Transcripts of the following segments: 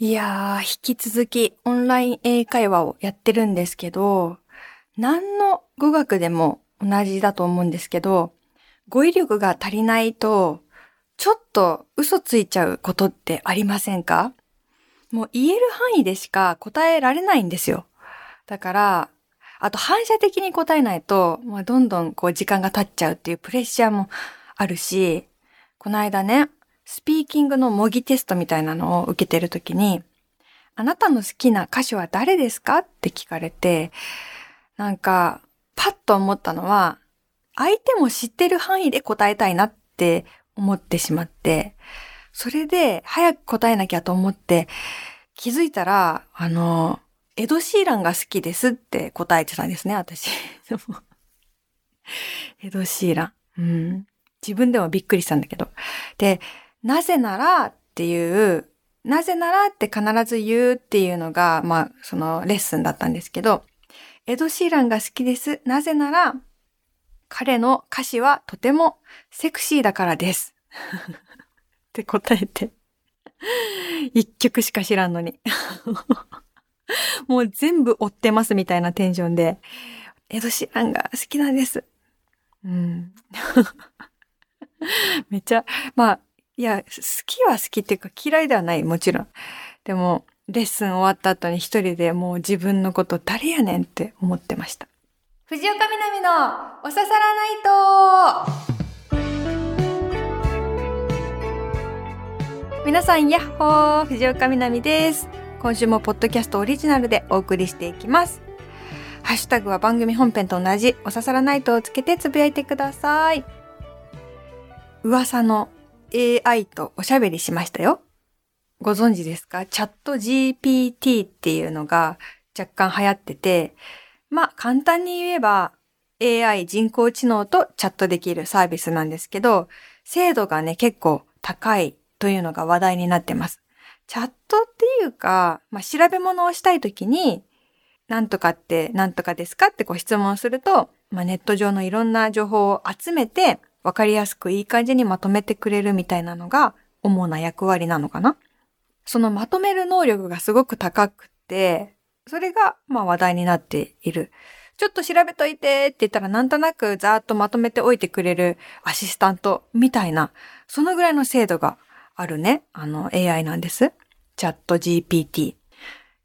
いやー、引き続きオンライン英会話をやってるんですけど、何の語学でも同じだと思うんですけど、語彙力が足りないと、ちょっと嘘ついちゃうことってありませんか？もう言える範囲でしか答えられないんですよ。だから、あと反射的に答えないと、まあ、どんどんこう時間が経っちゃうっていうプレッシャーもあるし、この間ね、スピーキングの模擬テストみたいなのを受けてるときに、あなたの好きな歌手は誰ですか？って聞かれて、なんか、パッと思ったのは、相手も知ってる範囲で答えたいなって思ってしまって、それで早く答えなきゃと思って気づいたら、あの、エド・シーランが好きですって答えてたんですね、私。エド・シーラン。うん。自分でもびっくりしたんだけど。で、なぜならっていう、なぜならって必ず言うっていうのが、まあ、そのレッスンだったんですけど、エド・シーランが好きです。なぜなら、彼の歌詞はとてもセクシーだからです。って答えて。一曲しか知らんのに。もう全部追ってますみたいなテンションで、エド・シーランが好きなんです。うん。めっちゃ、まあ、いや、好きは好きっていうか嫌いではない、もちろん。でも、レッスン終わった後に一人でもう自分のこと誰やねんって思ってました。藤岡みなみのおささらないと皆さん、やっほー藤岡みなみです。今週もポッドキャストオリジナルでお送りしていきます。ハッシュタグは番組本編と同じおささらナイトをつけてつぶやいてください。噂の AI とおしゃべりしましたよ。ご存知ですか？チャット GPT っていうのが若干流行ってて、まあ簡単に言えば AI 人工知能とチャットできるサービスなんですけど、精度がね結構高いというのが話題になってます。チャットっていうか、まあ調べ物をしたいときに、なんとかってなんとかですか？ってこう質問すると、まあネット上のいろんな情報を集めて、わかりやすくいい感じにまとめてくれるみたいなのが主な役割なのかな？そのまとめる能力がすごく高くて、それが、まあ話題になっている。ちょっと調べといてって言ったらなんとなくざーっとまとめておいてくれるアシスタントみたいな、そのぐらいの精度があるね、あの AI なんです。チャット GPT。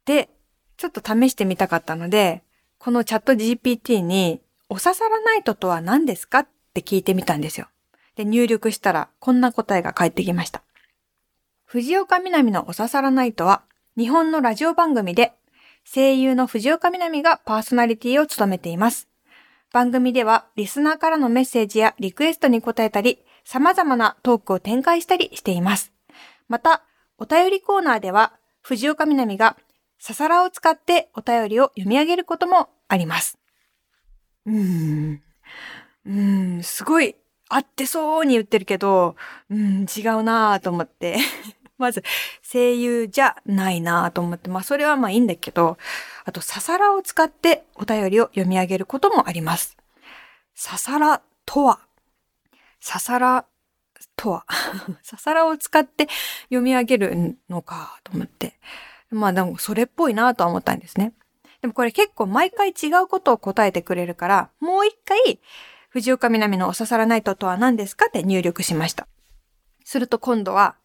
で、ちょっと試してみたかったので、このチャット GPT に、おささらナイトとは何ですかっって聞いてみたんですよ。で、入力したらこんな答えが返ってきました。藤岡みなみのおささらナイトは、日本のラジオ番組で声優の藤岡みなみがパーソナリティを務めています。番組ではリスナーからのメッセージやリクエストに答えたり、様々なトークを展開したりしています。また、お便りコーナーでは、藤岡みなみがささらを使ってお便りを読み上げることもあります。うーん。うん、すごい合ってそうに言ってるけど、うん、違うなぁと思って まず、声優じゃないなと思って、まあそれはまあいいんだけど、あと、ささらを使ってお便りを読み上げることもあります。ささらとは、ささらとは、ささらを使って読み上げるのかと思って。まあでもそれっぽいなとは思ったんですね。でもこれ結構毎回違うことを答えてくれるから、もう一回、藤岡みなみのおささらナイトとは何ですかって入力しました。すると今度は、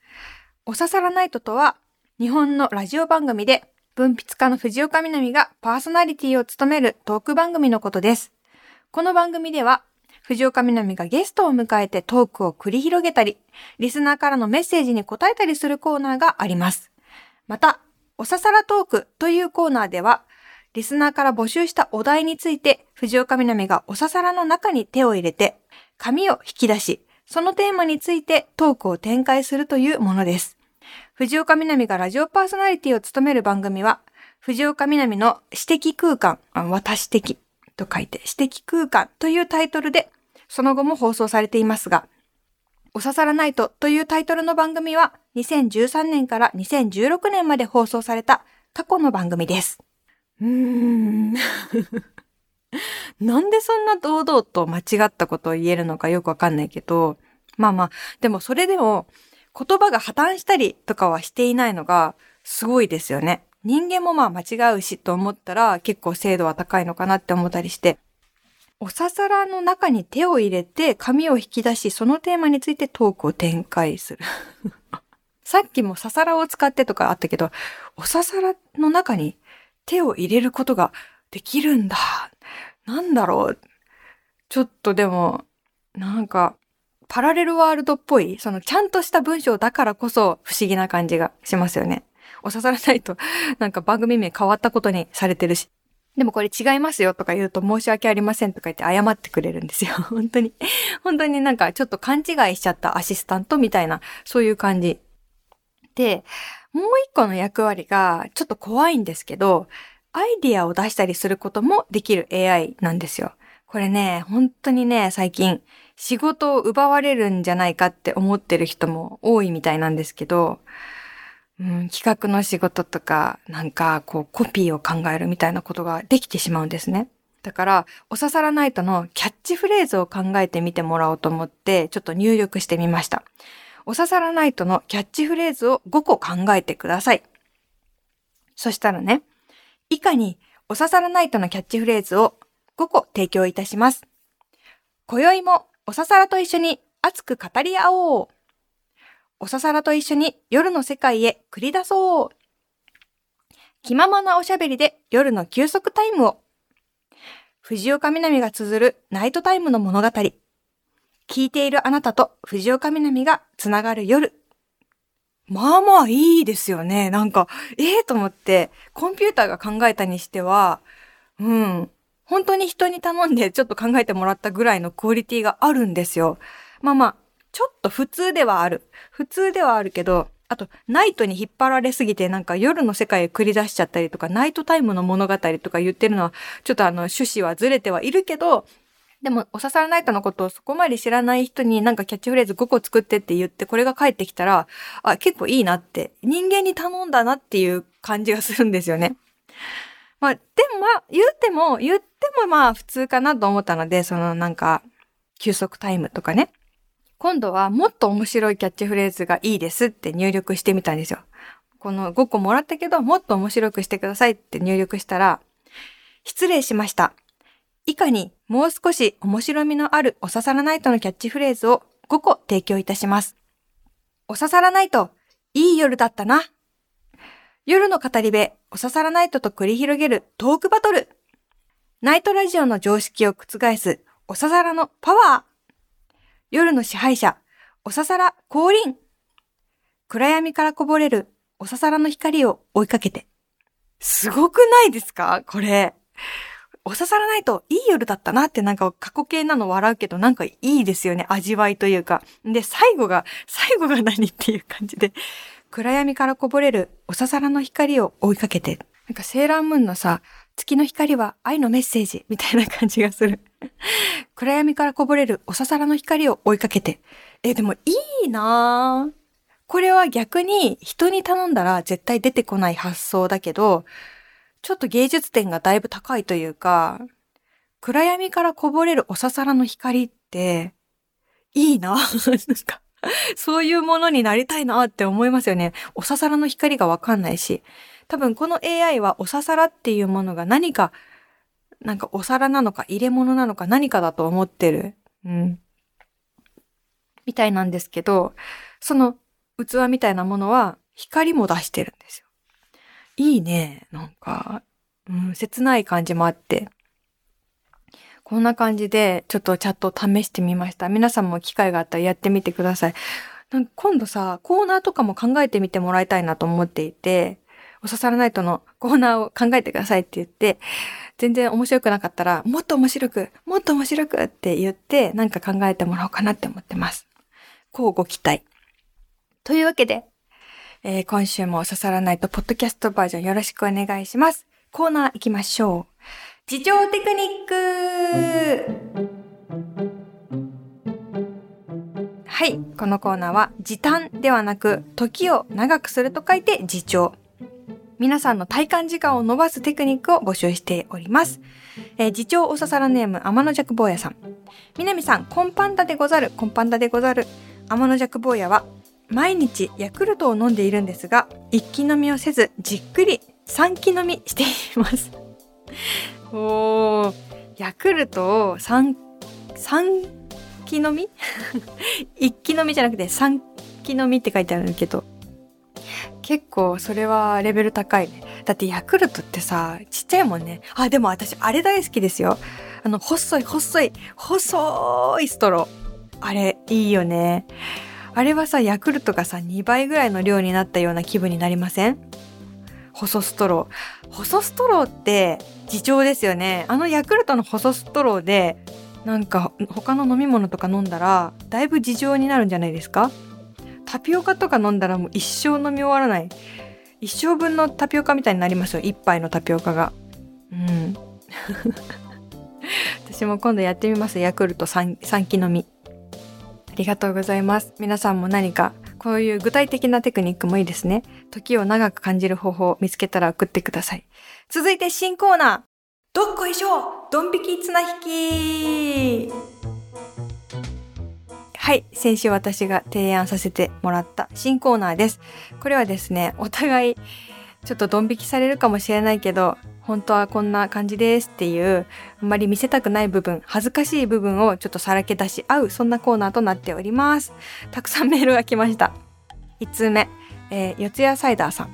おささらナイトとは、日本のラジオ番組で、文筆家の藤岡みなみがパーソナリティを務めるトーク番組のことです。この番組では、藤岡みなみがゲストを迎えてトークを繰り広げたり、リスナーからのメッセージに答えたりするコーナーがあります。また、おささらトークというコーナーでは、リスナーから募集したお題について、藤岡みなみがおささらの中に手を入れて、紙を引き出し、そのテーマについてトークを展開するというものです。藤岡みなみがラジオパーソナリティを務める番組は、藤岡みなみの私的空間、私的と書いて、私的空間というタイトルで、その後も放送されていますが、おささらナイトというタイトルの番組は、2013年から2016年まで放送された過去の番組です。うん。なんでそんな堂々と間違ったことを言えるのかよくわかんないけど、まあまあ、でもそれでも言葉が破綻したりとかはしていないのがすごいですよね。人間もまあ間違うしと思ったら結構精度は高いのかなって思ったりして、おささらの中に手を入れて紙を引き出し、そのテーマについてトークを展開する。さっきもささらを使ってとかあったけど、おささらの中に手を入れることができるんだ。なんだろう。ちょっとでも、なんか、パラレルワールドっぽい、そのちゃんとした文章だからこそ不思議な感じがしますよね。お刺さらないと、なんか番組名変わったことにされてるし。でもこれ違いますよとか言うと申し訳ありませんとか言って謝ってくれるんですよ。本当に。本当になんかちょっと勘違いしちゃったアシスタントみたいな、そういう感じ。で、もう一個の役割がちょっと怖いんですけど、アイディアを出したりすることもできる AI なんですよ。これね、本当にね、最近仕事を奪われるんじゃないかって思ってる人も多いみたいなんですけど、うん、企画の仕事とか、なんかこうコピーを考えるみたいなことができてしまうんですね。だから、おささらナイトのキャッチフレーズを考えてみてもらおうと思って、ちょっと入力してみました。おささらナイトのキャッチフレーズを5個考えてください。そしたらね、以下におささらナイトのキャッチフレーズを5個提供いたします。今宵もおささらと一緒に熱く語り合おう。おささらと一緒に夜の世界へ繰り出そう。気ままなおしゃべりで夜の休息タイムを。藤岡みなみが綴るナイトタイムの物語。聞いているあなたと藤岡みなみがつながる夜。まあまあいいですよね。なんか、ええー、と思って、コンピューターが考えたにしては、うん、本当に人に頼んでちょっと考えてもらったぐらいのクオリティがあるんですよ。まあまあ、ちょっと普通ではある。普通ではあるけど、あと、ナイトに引っ張られすぎて、なんか夜の世界へ繰り出しちゃったりとか、ナイトタイムの物語とか言ってるのは、ちょっとあの、趣旨はずれてはいるけど、でも、おささらナイトのことをそこまで知らない人になんかキャッチフレーズ5個作ってって言って、これが返ってきたら、あ、結構いいなって、人間に頼んだなっていう感じがするんですよね。まあ、でもまあ、言っても、言ってもまあ普通かなと思ったので、そのなんか、休息タイムとかね。今度はもっと面白いキャッチフレーズがいいですって入力してみたんですよ。この5個もらったけど、もっと面白くしてくださいって入力したら、失礼しました。以下にもう少し面白みのあるおささらナイトのキャッチフレーズを5個提供いたします。おささらナイト、いい夜だったな。夜の語り部、おささらナイトと繰り広げるトークバトル。ナイトラジオの常識を覆す、おささらのパワー。夜の支配者、おささら降臨。暗闇からこぼれる、おささらの光を追いかけて。すごくないですか？これ。おささらないといい夜だったなってなんか過去形なの笑うけどなんかいいですよね。味わいというか。で、最後が、最後が何っていう感じで。暗闇からこぼれるおささらの光を追いかけて、なんかセーラームーンのさ、月の光は愛のメッセージみたいな感じがする。暗闇からこぼれるおささらの光を追いかけて。え、でもいいなぁ。これは逆に人に頼んだら絶対出てこない発想だけど、ちょっと芸術点がだいぶ高いというか、暗闇からこぼれるおささらの光って、いいな。そういうものになりたいなって思いますよね。おささらの光がわかんないし。多分この AI はおささらっていうものが何か、なんかお皿なのか入れ物なのか何かだと思ってる。うん。みたいなんですけど、その器みたいなものは光も出してるんですよ。いいね。なんか、うん、切ない感じもあって。こんな感じで、ちょっとチャットを試してみました。皆さんも機会があったらやってみてください。なんか今度さ、コーナーとかも考えてみてもらいたいなと思っていて、おささらナイトのコーナーを考えてくださいって言って、全然面白くなかったら、もっと面白く、もっと面白くって言って、なんか考えてもらおうかなって思ってます。こうご期待。というわけで、えー、今週もおささらナイトポッドキャストバージョンよろしくお願いします。コーナー行きましょう。自重テクニックはい。このコーナーは時短ではなく時を長くすると書いて自重。皆さんの体感時間を伸ばすテクニックを募集しております。えー、次長おささらネーム天の弱坊やさん。南さん、コンパンダでござる、コンパンダでござる。天の弱坊やは毎日ヤクルトを飲んでいるんですが、一気飲みをせずじっくり三気飲みしています。おー、ヤクルトを三、三気飲み？一気飲みじゃなくて三気飲みって書いてあるけど、結構それはレベル高いね。だってヤクルトってさ、ちっちゃいもんね。あ、でも私あれ大好きですよ。あの、細い細い、細いストロー。あれ、いいよね。あれはさ、ヤクルトがさ、2倍ぐらいの量になったような気分になりません？細ストロー。細ストローって自重ですよね。あのヤクルトの細ストローで、なんか他の飲み物とか飲んだら、だいぶ自重になるんじゃないですか？タピオカとか飲んだらもう一生飲み終わらない。一生分のタピオカみたいになりますよ。一杯のタピオカが。うん。私も今度やってみます。ヤクルト 3, 3期飲み。ありがとうございます。皆さんも何かこういう具体的なテクニックもいいですね。時を長く感じる方法を見つけたら送ってください。続いて新コーナー。どっこいしょドン引き綱引きはい。先週私が提案させてもらった新コーナーです。これはですね、お互いちょっとドン引きされるかもしれないけど、本当はこんな感じですっていう、あんまり見せたくない部分、恥ずかしい部分をちょっとさらけ出し合う、そんなコーナーとなっております。たくさんメールが来ました。1通目、えー、四谷サイダーさん。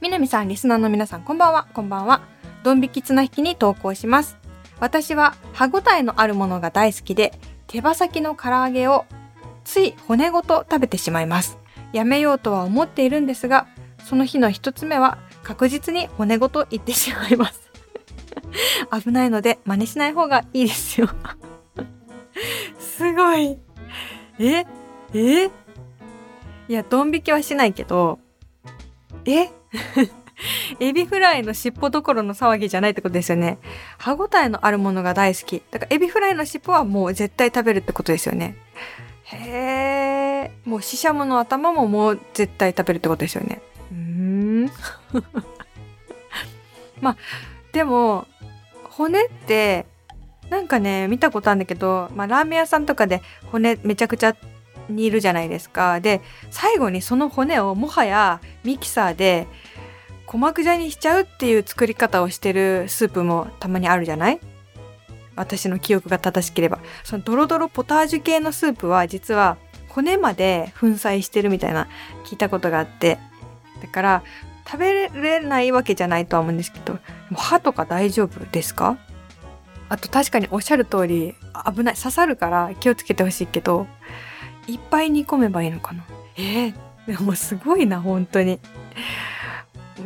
みなみさん、リスナーの皆さん、こんばんは、こんばんは。ドン引き綱引きに投稿します。私は歯ごたえのあるものが大好きで、手羽先の唐揚げをつい骨ごと食べてしまいます。やめようとは思っているんですが、その日の一つ目は確実に骨ごといってしまいます。危ないので真似しない方がいいですよ。すごい。え？え？いや、ドン引きはしないけど、え？エビフライの尻尾どころの騒ぎじゃないってことですよね。歯ごたえのあるものが大好き。だからエビフライの尻尾はもう絶対食べるってことですよね。へえ。もうシシャモの頭ももう絶対食べるってことですよね。うん。まあ、でも、骨って、なんかね、見たことあるんだけど、まあ、ラーメン屋さんとかで骨めちゃくちゃ煮るじゃないですか。で、最後にその骨をもはやミキサーで鼓膜状にしちゃうっていう作り方をしてるスープもたまにあるじゃない？私の記憶が正しければ。そのドロドロポタージュ系のスープは実は骨まで粉砕してるみたいな聞いたことがあって。だから食べれないわけじゃないとは思うんですけど、歯とか大丈夫ですか？あと確かにおっしゃる通り危ない。刺さるから気をつけてほしいけど、いっぱい煮込めばいいのかな？えー、でもすごいな、本当に。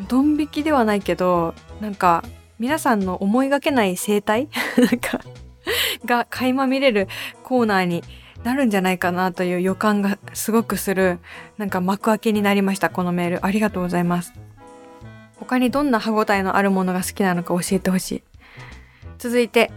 ドン引きではないけど、なんか、皆さんの思いがけない生態？なんか、が垣間見れるコーナーになるんじゃないかなという予感がすごくする、なんか幕開けになりました、このメール。ありがとうございます。他にどんな歯ごたえのあるものが好きなのか教えてほしい。続いて、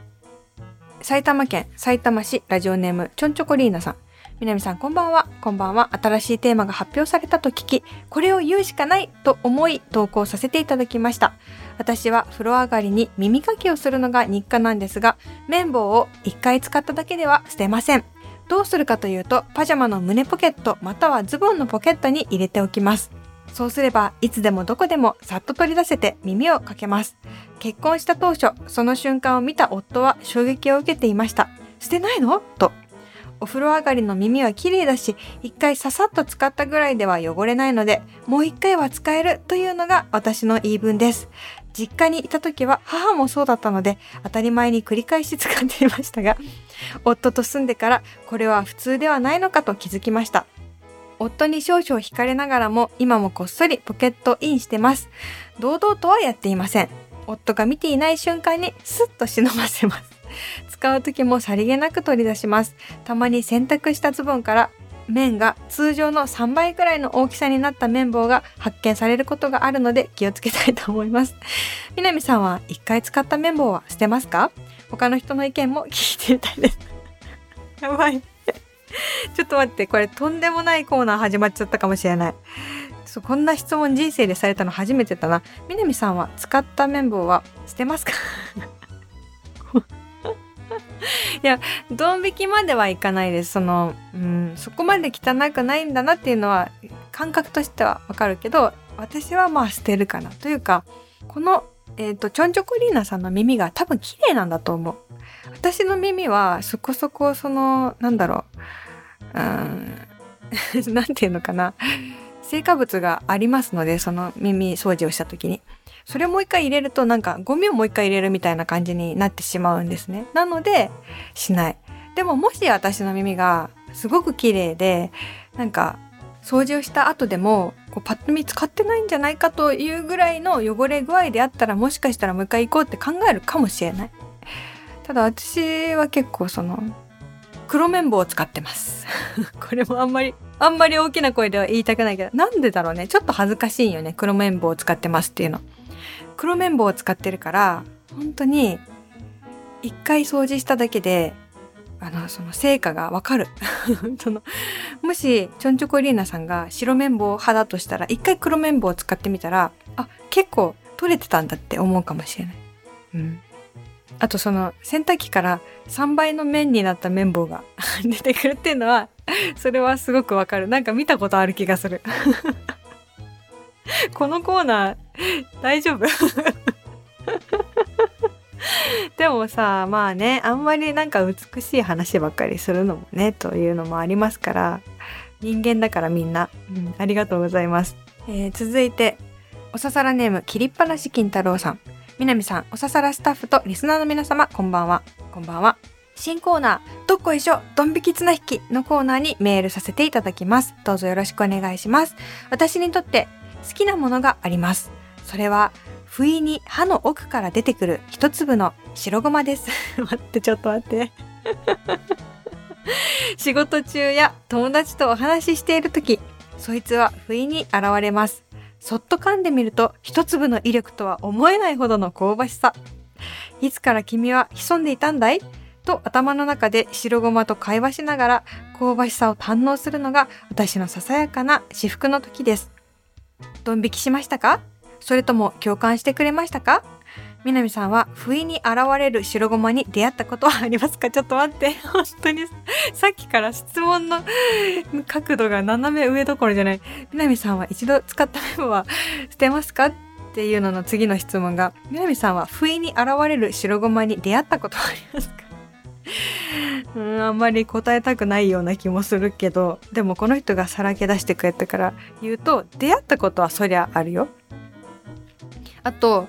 埼玉県埼玉市ラジオネームちょんちょこリーナさん。みなみさんこんばんは。こんばんは。新しいテーマが発表されたと聞き、これを言うしかないと思い投稿させていただきました。私は風呂上がりに耳かきをするのが日課なんですが、綿棒を一回使っただけでは捨てません。どうするかというと、パジャマの胸ポケットまたはズボンのポケットに入れておきます。そうすれば、いつでもどこでもさっと取り出せて耳をかけます。結婚した当初、その瞬間を見た夫は衝撃を受けていました。捨てないの？と。お風呂上がりの耳は綺麗だし、一回ささっと使ったぐらいでは汚れないので、もう一回は使えるというのが私の言い分です。実家にいた時は母もそうだったので、当たり前に繰り返し使っていましたが、夫と住んでからこれは普通ではないのかと気づきました。夫に少々惹かれながらも今もこっそりポケットインしてます。堂々とはやっていません。夫が見ていない瞬間にスッと忍ばせます。使う時もさりげなく取り出します。たまに洗濯したズボンから面が通常の3倍くらいの大きさになった綿棒が発見されることがあるので気をつけたいと思います。みなみさんは一回使った綿棒は捨てますか？他の人の意見も聞いてみたいです。やばい。ちょっと待って、これとんでもないコーナー始まっちゃったかもしれない。そうこんな質問人生でされたの初めてだな。みなみさんは使った綿棒は捨てますか？いやドン引きまではいかないです。その、うん、そこまで汚くないんだなっていうのは感覚としてはわかるけど私はまあ捨てるかなというかこの、えーと、チョンチョコリーナさんの耳が多分綺麗なんだと思う。私の耳はそこそこそのなんだろううん なんていうのかな。成果物がありますのでその耳掃除をした時に。それをもう一回入れるとなんかゴミをもう一回入れるみたいな感じになってしまうんですね。なのでしない。でももし私の耳がすごく綺麗でなんか掃除をした後でもこうパッと見使ってないんじゃないかというぐらいの汚れ具合であったらもしかしたらもう一回行こうって考えるかもしれない。ただ私は結構その黒綿棒を使ってます。これもあんまり、あんまり大きな声では言いたくないけど、なんでだろうね。ちょっと恥ずかしいよね。黒綿棒を使ってますっていうの。黒綿棒を使ってるから本当に一回掃除しただけであのその成果がわかる。そのもしチョンチョコリーナさんが白綿棒派だとしたら一回黒綿棒を使ってみたらあ結構取れてたんだって思うかもしれない。うん、あとその洗濯機から3倍の面になった綿棒が 出てくるっていうのはそれはすごくわかる。なんか見たことある気がする。このコーナー大丈夫？でもさまあねあんまりなんか美しい話ばっかりするのもねというのもありますから人間だからみんな、うん、ありがとうございます、えー、続いておささらネーム切りっぱなし金太郎さん。南さんおささらスタッフとリスナーの皆様こんばんは。こんばんは。新コーナー、どっこいしょ、ドン引き綱引きのコーナーにメールさせていただきます。どうぞよろしくお願いします。私にとって好きなものがあります。それは、不意に歯の奥から出てくる一粒の白ごまです。待って、ちょっと待って。仕事中や友達とお話ししている時、そいつは不意に現れます。そっと噛んでみると一粒の威力とは思えないほどの香ばしさ。いつから君は潜んでいたんだい？と頭の中で白ごまと会話しながら香ばしさを堪能するのが私のささやかな至福の時です。ドン引きしましたか？それとも共感してくれましたか？南さんは不意に現れる白ごまに出会ったことはありますか？ちょっと待って。本当に、さっきから質問の角度が斜め上どころじゃない。南さんは一度使ったメモは捨てますか？っていうのの次の質問が、南さんは不意に現れる白ごまに出会ったことはありますか？うん、あんまり答えたくないような気もするけどでもこの人がさらけ出してくれたから言うと出会ったことはそりゃあるよ。あと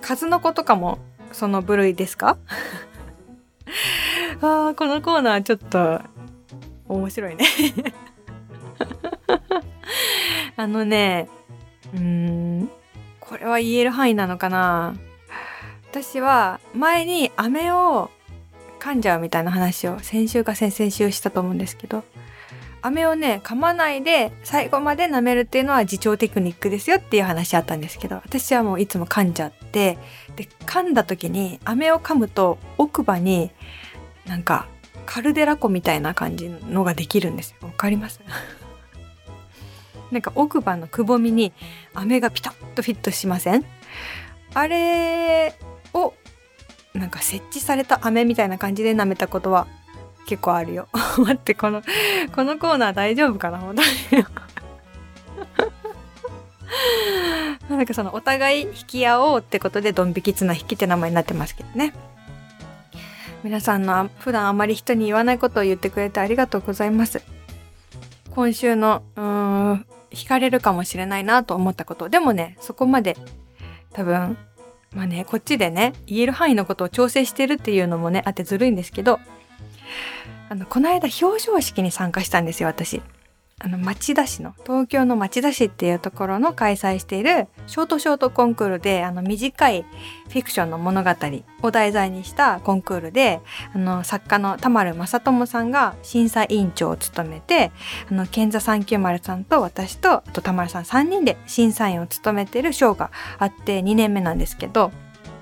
数の子とかもその部類ですか？あこのコーナーちょっと面白いね。あのねうんこれは言える範囲なのかな。私は前に飴を噛んじゃうみたいな話を先週か先々週したと思うんですけど飴をね噛まないで最後まで舐めるっていうのは自重テクニックですよっていう話あったんですけど私はもういつも噛んじゃってで噛んだ時に飴を噛むと奥歯になんかカルデラ湖みたいな感じのができるんですよ。わかります？なんか奥歯のくぼみに飴がピタッとフィットしません？あれをなんか設置された飴みたいな感じで舐めたことは結構あるよ。待ってこのこのコーナー大丈夫かな？本当になんかそのお互い引き合おうってことでドン引き綱引きって名前になってますけどね。皆さんの普段あまり人に言わないことを言ってくれてありがとうございます。今週のうーん惹かれるかもしれないなと思ったこと。でもねそこまで多分まあね、こっちでね、言える範囲のことを調整してるっていうのもね、あってずるいんですけど、あの、この間表彰式に参加したんですよ、私。あの、町田市の、東京の町田市っていうところの開催しているショートショートコンクールで、あの、短いフィクションの物語を題材にしたコンクールで、あの、作家の田丸正智さんが審査委員長を務めて、あの、健座390さんと私と、あと田丸さん3人で審査員を務めてる賞があって2年目なんですけど、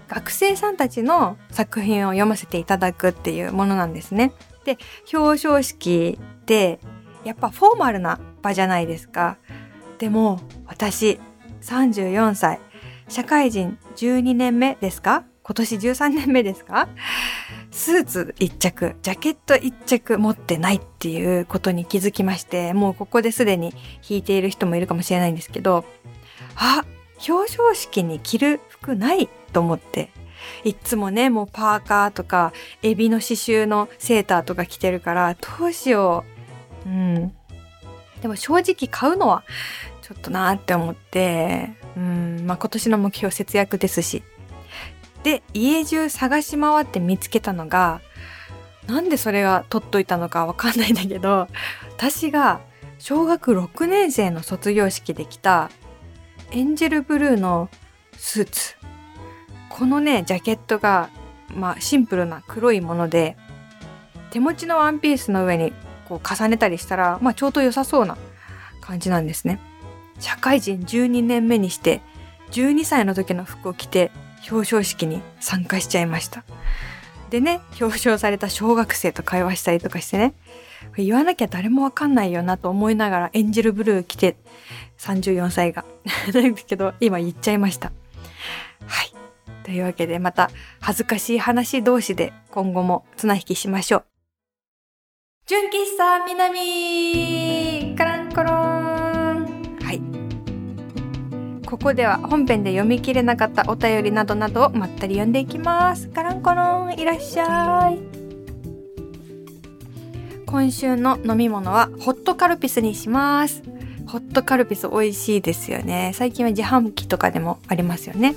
学生さんたちの作品を読ませていただくっていうものなんですね。で、表彰式でやっぱフォーマルな場じゃないですか。でも私34歳社会人12年目ですか？今年13年目ですか？スーツ一着、ジャケット一着持ってないっていうことに気づきまして、もうここですでに引いている人もいるかもしれないんですけど、あ、表彰式に着る服ないと思って、いっつもね、もうパーカーとか、エビの刺繍のセーターとか着てるから、どうしよう。うん。でも正直買うのはちょっとなーって思って、うん、まあ今年の目標節約ですし。で、家中探し回って見つけたのが、なんでそれが取っといたのかわかんないんだけど、私が小学6年生の卒業式で着たエンジェルブルーのスーツ。このね、ジャケットが、まあシンプルな黒いもので、手持ちのワンピースの上にこう重ねたりしたら、まあちょうど良さそうな感じなんですね。社会人12年目にして、12歳の時の服を着て表彰式に参加しちゃいました。でね、表彰された小学生と会話したりとかしてね、言わなきゃ誰もわかんないよなと思いながらエンジェルブルー着て、34歳が。なんですけど、今言っちゃいました。はい。というわけでまた恥ずかしい話同士で今後も綱引きしましょう。純喫茶南カランコロンはい。ここでは本編で読み切れなかったお便りなどなどをまったり読んでいきます。カランコロンいらっしゃい。今週の飲み物はホットカルピスにします。ホットカルピス美味しいですよね。最近は自販機とかでもありますよね。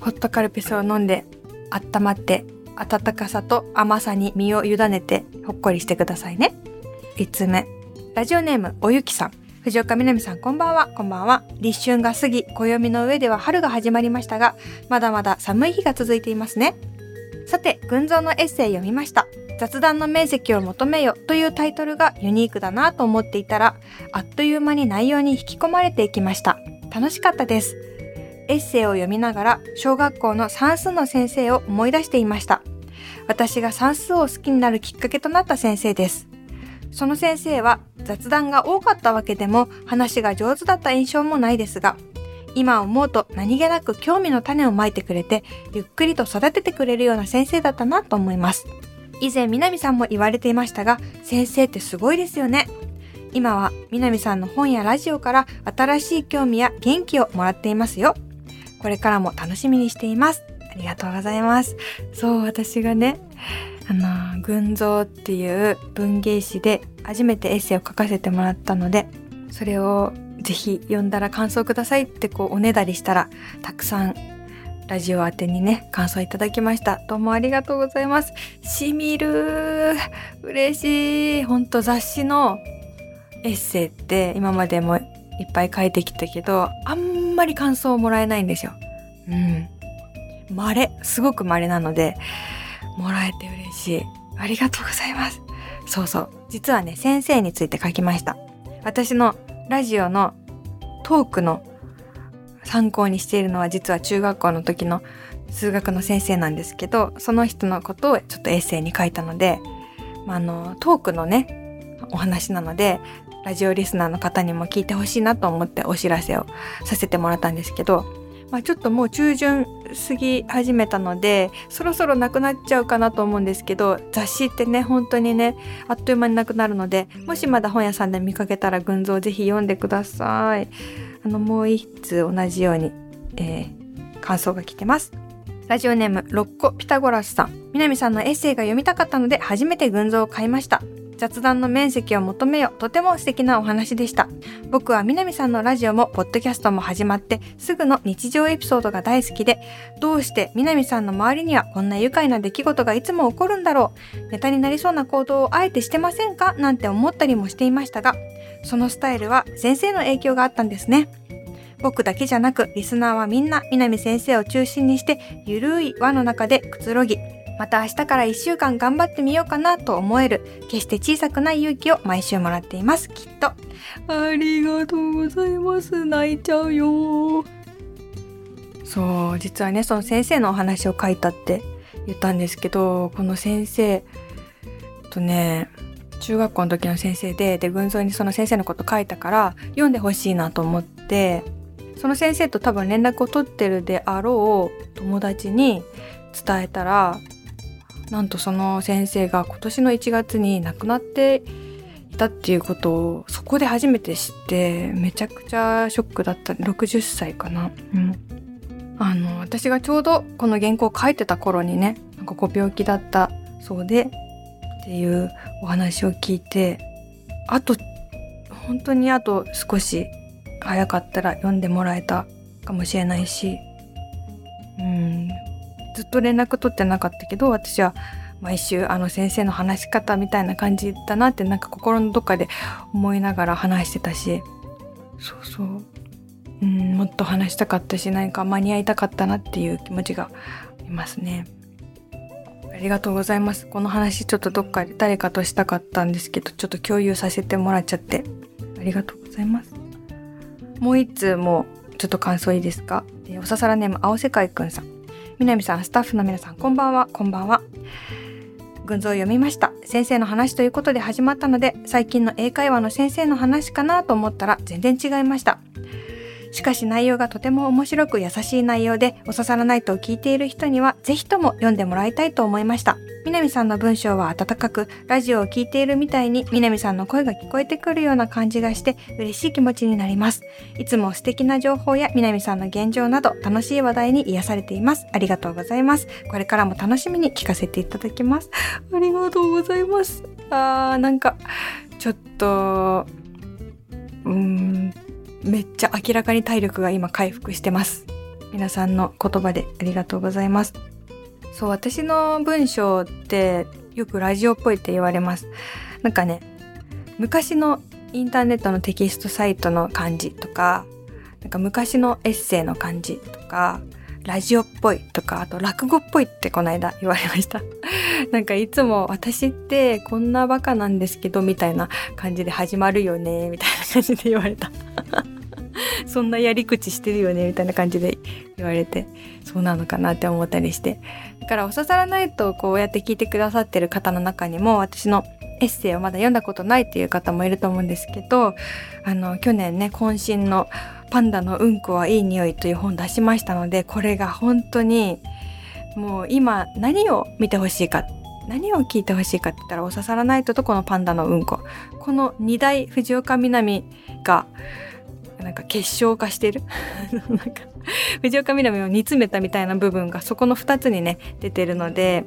ホットカルピスを飲んで温まって温かさと甘さに身を委ねてほっこりしてくださいね。5つ目。ラジオネームおゆきさん。藤岡みなみさんこんばんは。こんばんは。立春が過ぎ、暦の上では春が始まりましたが、まだまだ寒い日が続いていますね。さて、群像のエッセイ読みました。雑談の面積を求めよというタイトルがユニークだなと思っていたら、あっという間に内容に引き込まれていきました。楽しかったです。エッセイを読みながら小学校の算数の先生を思い出していました。私が算数を好きになるきっかけとなった先生です。その先生は雑談が多かったわけでも話が上手だった印象もないですが、今思うと何気なく興味の種をまいてくれて、ゆっくりと育ててくれるような先生だったなと思います。以前南さんも言われていましたが、先生ってすごいですよね。今は南さんの本やラジオから新しい興味や元気をもらっていますよ。これからも楽しみにしています。ありがとうございます。そう、私がね、あの、群像っていう文芸誌で初めてエッセイを書かせてもらったので、それをぜひ読んだら感想くださいってこうおねだりしたら、たくさんラジオ宛てにね、感想いただきました。どうもありがとうございます。しみる嬉しいほんと雑誌のエッセイって今までもいっぱい書いてきたけど、あんまり感想をもらえないんですよ。うん。稀、すごく稀なので、もらえて嬉しい。ありがとうございます。そうそう。実はね、先生について書きました。私のラジオのトークの参考にしているのは実は中学校の時の数学の先生なんですけど、その人のことをちょっとエッセイに書いたので、まあ、あの、トークのね、お話なので、ラジオリスナーの方にも聞いてほしいなと思ってお知らせをさせてもらったんですけど、まあ、ちょっともう中旬過ぎ始めたのでそろそろなくなっちゃうかなと思うんですけど雑誌ってね本当にねあっという間になくなるのでもしまだ本屋さんで見かけたら群像ぜひ読んでくださいあのもう一通同じように、えー、感想が来てますラジオネーム、ロッコピタゴラスさん。南さんのエッセイが読みたかったので初めて群像を買いました。雑談の面積を求めよとても素敵なお話でした。僕は南さんのラジオもポッドキャストも始まってすぐの日常エピソードが大好きでどうして南さんの周りにはこんな愉快な出来事がいつも起こるんだろう。ネタになりそうな行動をあえてしてませんか？なんて思ったりもしていましたがそのスタイルは先生の影響があったんですね。僕だけじゃなくリスナーはみんな南先生を中心にしてゆるい輪の中でくつろぎまた明日から1週間頑張ってみようかなと思える、決して小さくない勇気を毎週もらっています、きっと。ありがとうございます。泣いちゃうよ。そう、実はね、その先生のお話を書いたって言ったんですけど、この先生とね、中学校の時の先生で、で、群像にその先生のこと書いたから、読んでほしいなと思って、その先生と多分連絡を取ってるであろう友達に伝えたら、なんとその先生が今年の1月に亡くなっていたっていうことをそこで初めて知ってめちゃくちゃショックだった。60歳かな。うん。あの私がちょうどこの原稿を書いてた頃にねなんかご病気だったそうでっていうお話を聞いてあと本当にあと少し早かったら読んでもらえたかもしれないしうん。ずっと連絡取ってなかったけど私は毎週あの先生の話し方みたいな感じだなってなんか心のどっかで思いながら話してたしそうそううんもっと話したかったし何か間に合いたかったなっていう気持ちがありますね。ありがとうございます。この話ちょっとどっかで誰かとしたかったんですけど、ちょっと共有させてもらっちゃって、ありがとうございます。もう一通もちょっと感想いいですか？おささらネーム青世界くんさん。南さん、スタッフの皆さん、こんばんは、こんばんは。群像を読みました。先生の話ということで始まったので、最近の英会話の先生の話かなと思ったら全然違いました。しかし内容がとても面白く優しい内容で、おささらないと聞いている人には、ぜひとも読んでもらいたいと思いました。南さんの文章は温かく、ラジオを聞いているみたいに、南さんの声が聞こえてくるような感じがして、嬉しい気持ちになります。いつも素敵な情報や南さんの現状など、楽しい話題に癒されています。ありがとうございます。これからも楽しみに聞かせていただきます。ありがとうございます。あー、なんか、ちょっと、うーん、めっちゃ明らかに体力が今回復してます。皆さんの言葉でありがとうございます。そう、私の文章ってよくラジオっぽいって言われます。なんかね、昔のインターネットのテキストサイトの感じとか、なんか昔のエッセイの感じとか、ラジオっぽいとか、あと落語っぽいってこの間言われました。なんかいつも私ってこんなバカなんですけどみたいな感じで始まるよねみたいな感じで言われた。そんなやり口してるよねみたいな感じで言われてそうなのかなって思ったりしてだからおささらないとこうやって聞いてくださってる方の中にも私のエッセイをまだ読んだことないっていう方もいると思うんですけどあの去年ね渾身の「パンダのうんこはいい匂い」という本出しましたのでこれが本当にもう今何を見てほしいか何を聞いてほしいかって言ったらおささらないととこのパンダのうんこ。この二大藤岡みなみがなんか結晶化してる？なんか藤岡みなみを煮詰めたみたいな部分がそこの2つにね出てるので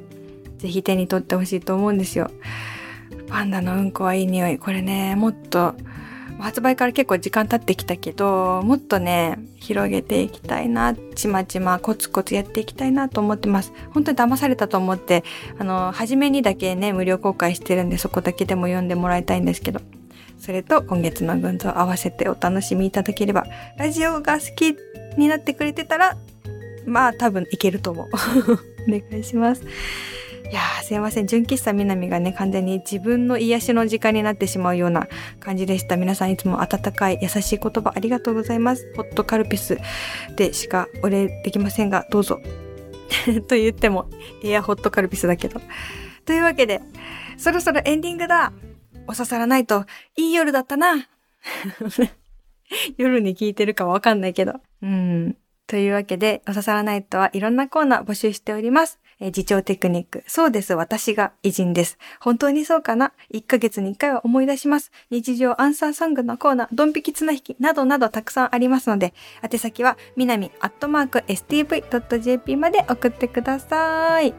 是非手に取ってほしいと思うんですよ。パンダのうんこはいい匂い。これねもっと発売から結構時間経ってきたけどもっとね広げていきたいなちまちまコツコツやっていきたいなと思ってます本当に騙されたと思ってあの初めにだけね無料公開してるんでそこだけでも読んでもらいたいんですけどそれと今月の群像合わせてお楽しみいただければ、ラジオが好きになってくれてたら、まあ多分いけると思う。お願いします。いやすいません。純喫茶みなみがね、完全に自分の癒しの時間になってしまうような感じでした。皆さんいつも温かい優しい言葉ありがとうございます。ホットカルピスでしかお礼できませんが、どうぞ。と言っても、エアホットカルピスだけど。というわけで、そろそろエンディングだお刺さらないと、いい夜だったな。夜に聞いてるかわかんないけど。うん。というわけで、お刺さらないとはいろんなコーナー募集しております。えー、自重テクニック。そうです。私が偉人です。本当にそうかな ?1 ヶ月に1回は思い出します。日常アンサーソングのコーナー、ドン引き綱引きなどなどたくさんありますので、宛先は、みなみアットマーク stv.jp まで送ってください。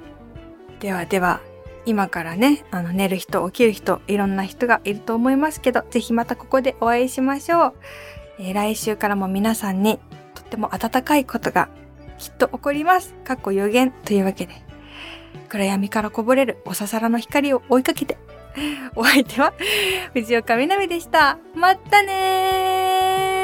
ではでは、今からね、あの寝る人、起きる人、いろんな人がいると思いますけど、ぜひまたここでお会いしましょう。えー、来週からも皆さんにとっても温かいことがきっと起こります。かっこ予言というわけで、暗闇からこぼれるおささらの光を追いかけて、お相手は藤岡みなみでした。またねー